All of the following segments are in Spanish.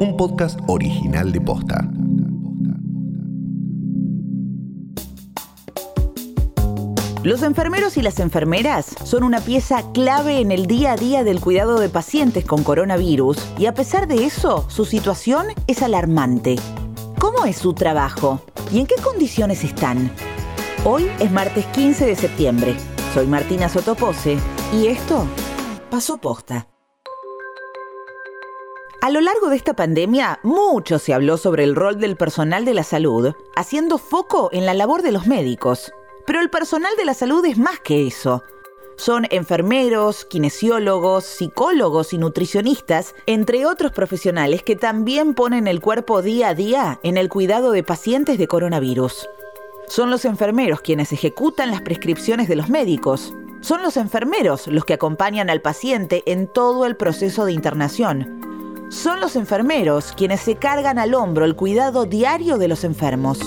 un podcast original de Posta. Los enfermeros y las enfermeras son una pieza clave en el día a día del cuidado de pacientes con coronavirus y a pesar de eso, su situación es alarmante. ¿Cómo es su trabajo? ¿Y en qué condiciones están? Hoy es martes 15 de septiembre. Soy Martina Sotopose y esto pasó posta. A lo largo de esta pandemia, mucho se habló sobre el rol del personal de la salud, haciendo foco en la labor de los médicos. Pero el personal de la salud es más que eso. Son enfermeros, kinesiólogos, psicólogos y nutricionistas, entre otros profesionales que también ponen el cuerpo día a día en el cuidado de pacientes de coronavirus. Son los enfermeros quienes ejecutan las prescripciones de los médicos. Son los enfermeros los que acompañan al paciente en todo el proceso de internación. Son los enfermeros quienes se cargan al hombro el cuidado diario de los enfermos.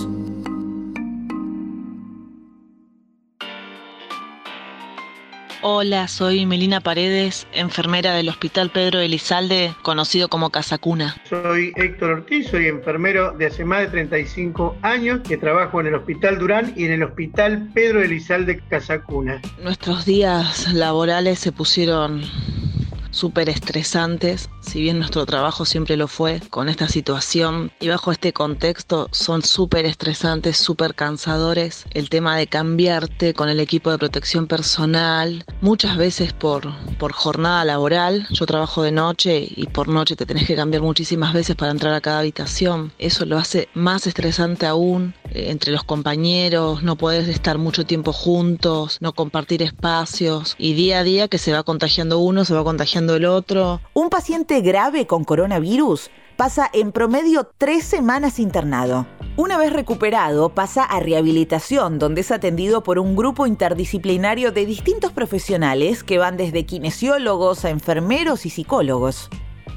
Hola, soy Melina Paredes, enfermera del Hospital Pedro Elizalde, conocido como Casacuna. Soy Héctor Ortiz, soy enfermero de hace más de 35 años que trabajo en el Hospital Durán y en el Hospital Pedro Elizalde Casacuna. Nuestros días laborales se pusieron súper estresantes, si bien nuestro trabajo siempre lo fue, con esta situación y bajo este contexto son súper estresantes, súper cansadores. El tema de cambiarte con el equipo de protección personal, muchas veces por, por jornada laboral, yo trabajo de noche y por noche te tenés que cambiar muchísimas veces para entrar a cada habitación. Eso lo hace más estresante aún entre los compañeros, no podés estar mucho tiempo juntos, no compartir espacios y día a día que se va contagiando uno, se va contagiando el otro. Un paciente grave con coronavirus pasa en promedio tres semanas internado. Una vez recuperado, pasa a rehabilitación, donde es atendido por un grupo interdisciplinario de distintos profesionales que van desde kinesiólogos a enfermeros y psicólogos.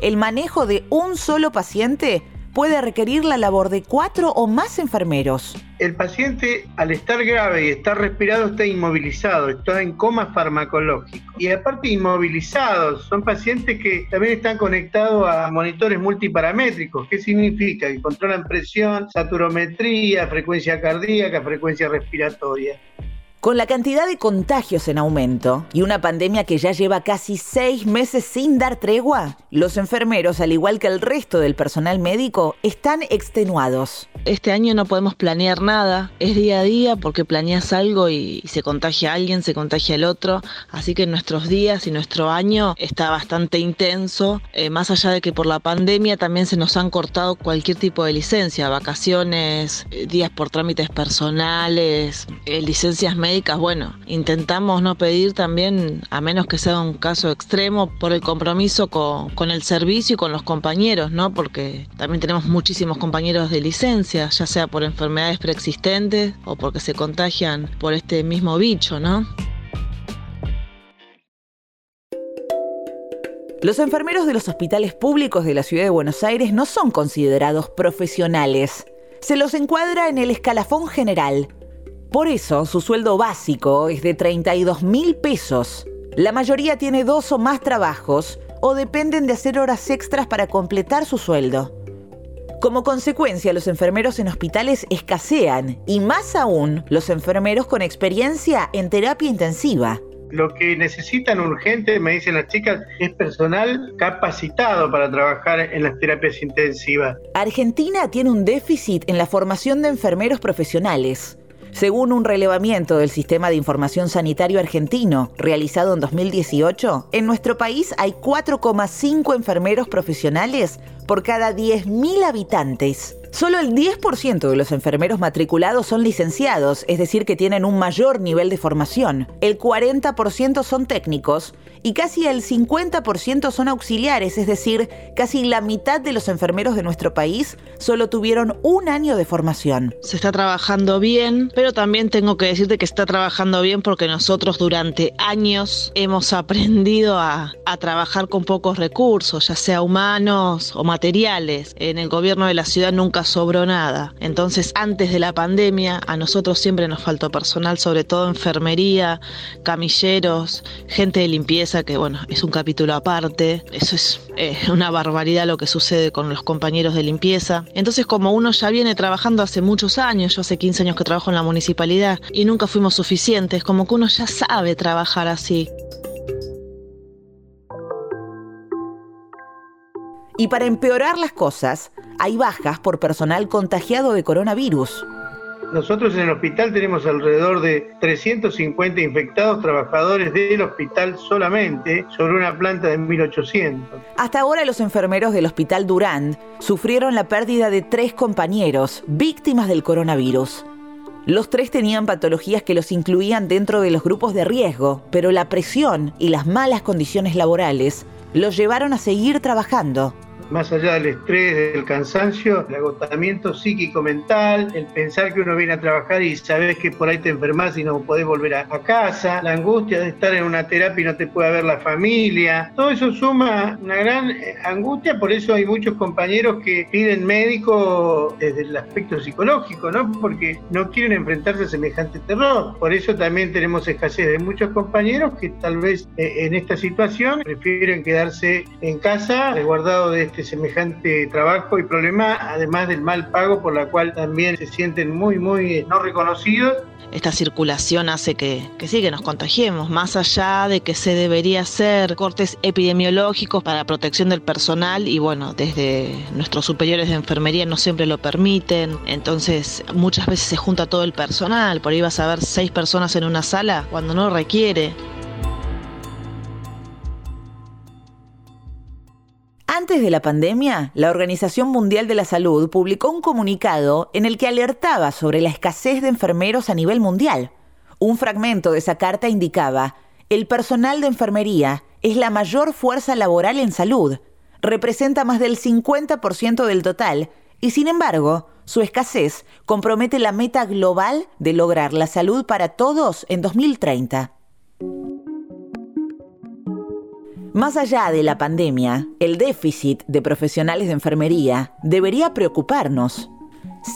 El manejo de un solo paciente puede requerir la labor de cuatro o más enfermeros. El paciente, al estar grave y estar respirado, está inmovilizado, está en coma farmacológico. Y aparte inmovilizados, son pacientes que también están conectados a monitores multiparamétricos. ¿Qué significa? Que controlan presión, saturometría, frecuencia cardíaca, frecuencia respiratoria. Con la cantidad de contagios en aumento y una pandemia que ya lleva casi seis meses sin dar tregua, los enfermeros, al igual que el resto del personal médico, están extenuados. Este año no podemos planear nada, es día a día porque planeas algo y, se contagia alguien, se contagia el otro, así que nuestros días y nuestro año está bastante intenso, eh, más allá de que por la pandemia también se nos han cortado cualquier tipo de licencia, vacaciones, eh, días por trámites personales, eh, licencias médicas bueno, intentamos no pedir también, a menos que sea un caso extremo, por el compromiso con, con el servicio y con los compañeros, ¿no? Porque también tenemos muchísimos compañeros de licencia, ya sea por enfermedades preexistentes o porque se contagian por este mismo bicho, ¿no? Los enfermeros de los hospitales públicos de la ciudad de Buenos Aires no son considerados profesionales. Se los encuadra en el escalafón general, por eso su sueldo básico es de 32 mil pesos. La mayoría tiene dos o más trabajos o dependen de hacer horas extras para completar su sueldo. Como consecuencia, los enfermeros en hospitales escasean y más aún los enfermeros con experiencia en terapia intensiva. Lo que necesitan urgente, me dicen las chicas, es personal capacitado para trabajar en las terapias intensivas. Argentina tiene un déficit en la formación de enfermeros profesionales. Según un relevamiento del Sistema de Información Sanitario Argentino realizado en 2018, en nuestro país hay 4,5 enfermeros profesionales por cada 10.000 habitantes. Solo el 10% de los enfermeros matriculados son licenciados, es decir, que tienen un mayor nivel de formación. El 40% son técnicos y casi el 50% son auxiliares, es decir, casi la mitad de los enfermeros de nuestro país solo tuvieron un año de formación. Se está trabajando bien, pero también tengo que decirte que está trabajando bien porque nosotros durante años hemos aprendido a, a trabajar con pocos recursos, ya sea humanos o materiales. En el gobierno de la ciudad nunca sobró nada. Entonces, antes de la pandemia, a nosotros siempre nos faltó personal, sobre todo enfermería, camilleros, gente de limpieza, que bueno, es un capítulo aparte. Eso es eh, una barbaridad lo que sucede con los compañeros de limpieza. Entonces, como uno ya viene trabajando hace muchos años, yo hace 15 años que trabajo en la municipalidad y nunca fuimos suficientes, como que uno ya sabe trabajar así. Y para empeorar las cosas, hay bajas por personal contagiado de coronavirus. Nosotros en el hospital tenemos alrededor de 350 infectados trabajadores del hospital solamente sobre una planta de 1800. Hasta ahora los enfermeros del hospital Durand sufrieron la pérdida de tres compañeros víctimas del coronavirus. Los tres tenían patologías que los incluían dentro de los grupos de riesgo, pero la presión y las malas condiciones laborales los llevaron a seguir trabajando más allá del estrés, del cansancio, el agotamiento psíquico-mental, el pensar que uno viene a trabajar y sabes que por ahí te enfermas y no podés volver a, casa, la angustia de estar en una terapia y no te puede ver la familia, todo eso suma una gran eh, angustia, por eso hay muchos compañeros que piden médico desde el aspecto psicológico, ¿no? Porque no quieren enfrentarse a semejante terror. Por eso también tenemos escasez de muchos compañeros que tal vez eh, en esta situación prefieren quedarse en casa, resguardados de este semejante trabajo y problema, además del mal pago por la cual también se sienten muy, muy no reconocidos. Esta circulación hace que, que sí, que nos contagiemos, más allá de que se debería hacer cortes epidemiológicos para protección del personal y bueno, desde nuestros superiores de enfermería no siempre lo permiten, entonces muchas veces se junta todo el personal, por ahí vas a ver seis personas en una sala cuando no requiere. Antes de la pandemia, la Organización Mundial de la Salud publicó un comunicado en el que alertaba sobre la escasez de enfermeros a nivel mundial. Un fragmento de esa carta indicaba, el personal de enfermería es la mayor fuerza laboral en salud, representa más del 50% del total y sin embargo, su escasez compromete la meta global de lograr la salud para todos en 2030. Más allá de la pandemia, el déficit de profesionales de enfermería debería preocuparnos.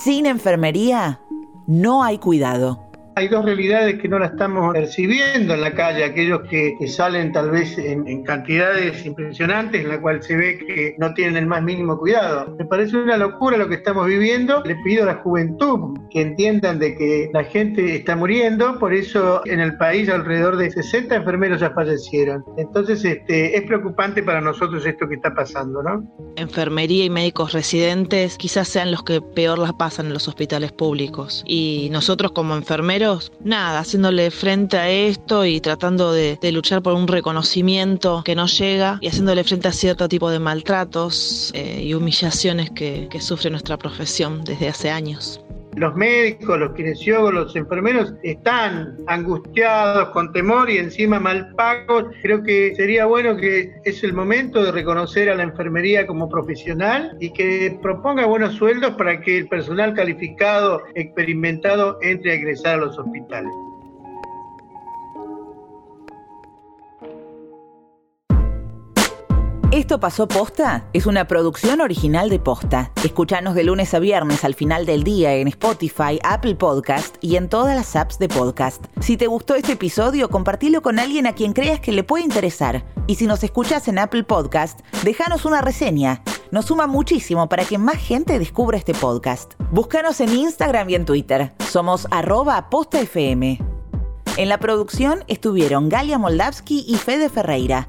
Sin enfermería, no hay cuidado hay dos realidades que no la estamos percibiendo en la calle, aquellos que, salen tal vez en, cantidades impresionantes, en la cual se ve que no tienen el más mínimo cuidado. Me parece una locura lo que estamos viviendo. Le pido a la juventud que entiendan de que la gente está muriendo, por eso en el país alrededor de 60 enfermeros ya fallecieron. Entonces este, es preocupante para nosotros esto que está pasando, ¿no? Enfermería y médicos residentes quizás sean los que peor las pasan en los hospitales públicos. Y nosotros como enfermeros nada, haciéndole frente a esto y tratando de, luchar por un reconocimiento que no llega y haciéndole frente a cierto tipo de maltratos eh, y humillaciones que sufre nuestra profesión desde hace años los médicos, los kinesiólogos, los enfermeros están angustiados, con temor y encima mal pagos. Creo que sería bueno que es el momento de reconocer a la enfermería como profesional y que proponga buenos sueldos para que el personal calificado, experimentado, entre a ingresar a los hospitales. Esto pasó posta es una producción original de posta. Escúchanos de lunes a viernes al final del día en Spotify, Apple Podcast y en todas las apps de podcast. Si te gustó este episodio, compartilo con alguien a quien creas que le puede interesar. Y si nos escuchas en Apple Podcast, déjanos una reseña. Nos suma muchísimo para que más gente descubra este podcast. Búscanos en Instagram y en Twitter. Somos arroba postafm. En la producción estuvieron Galia Moldavsky y Fede Ferreira.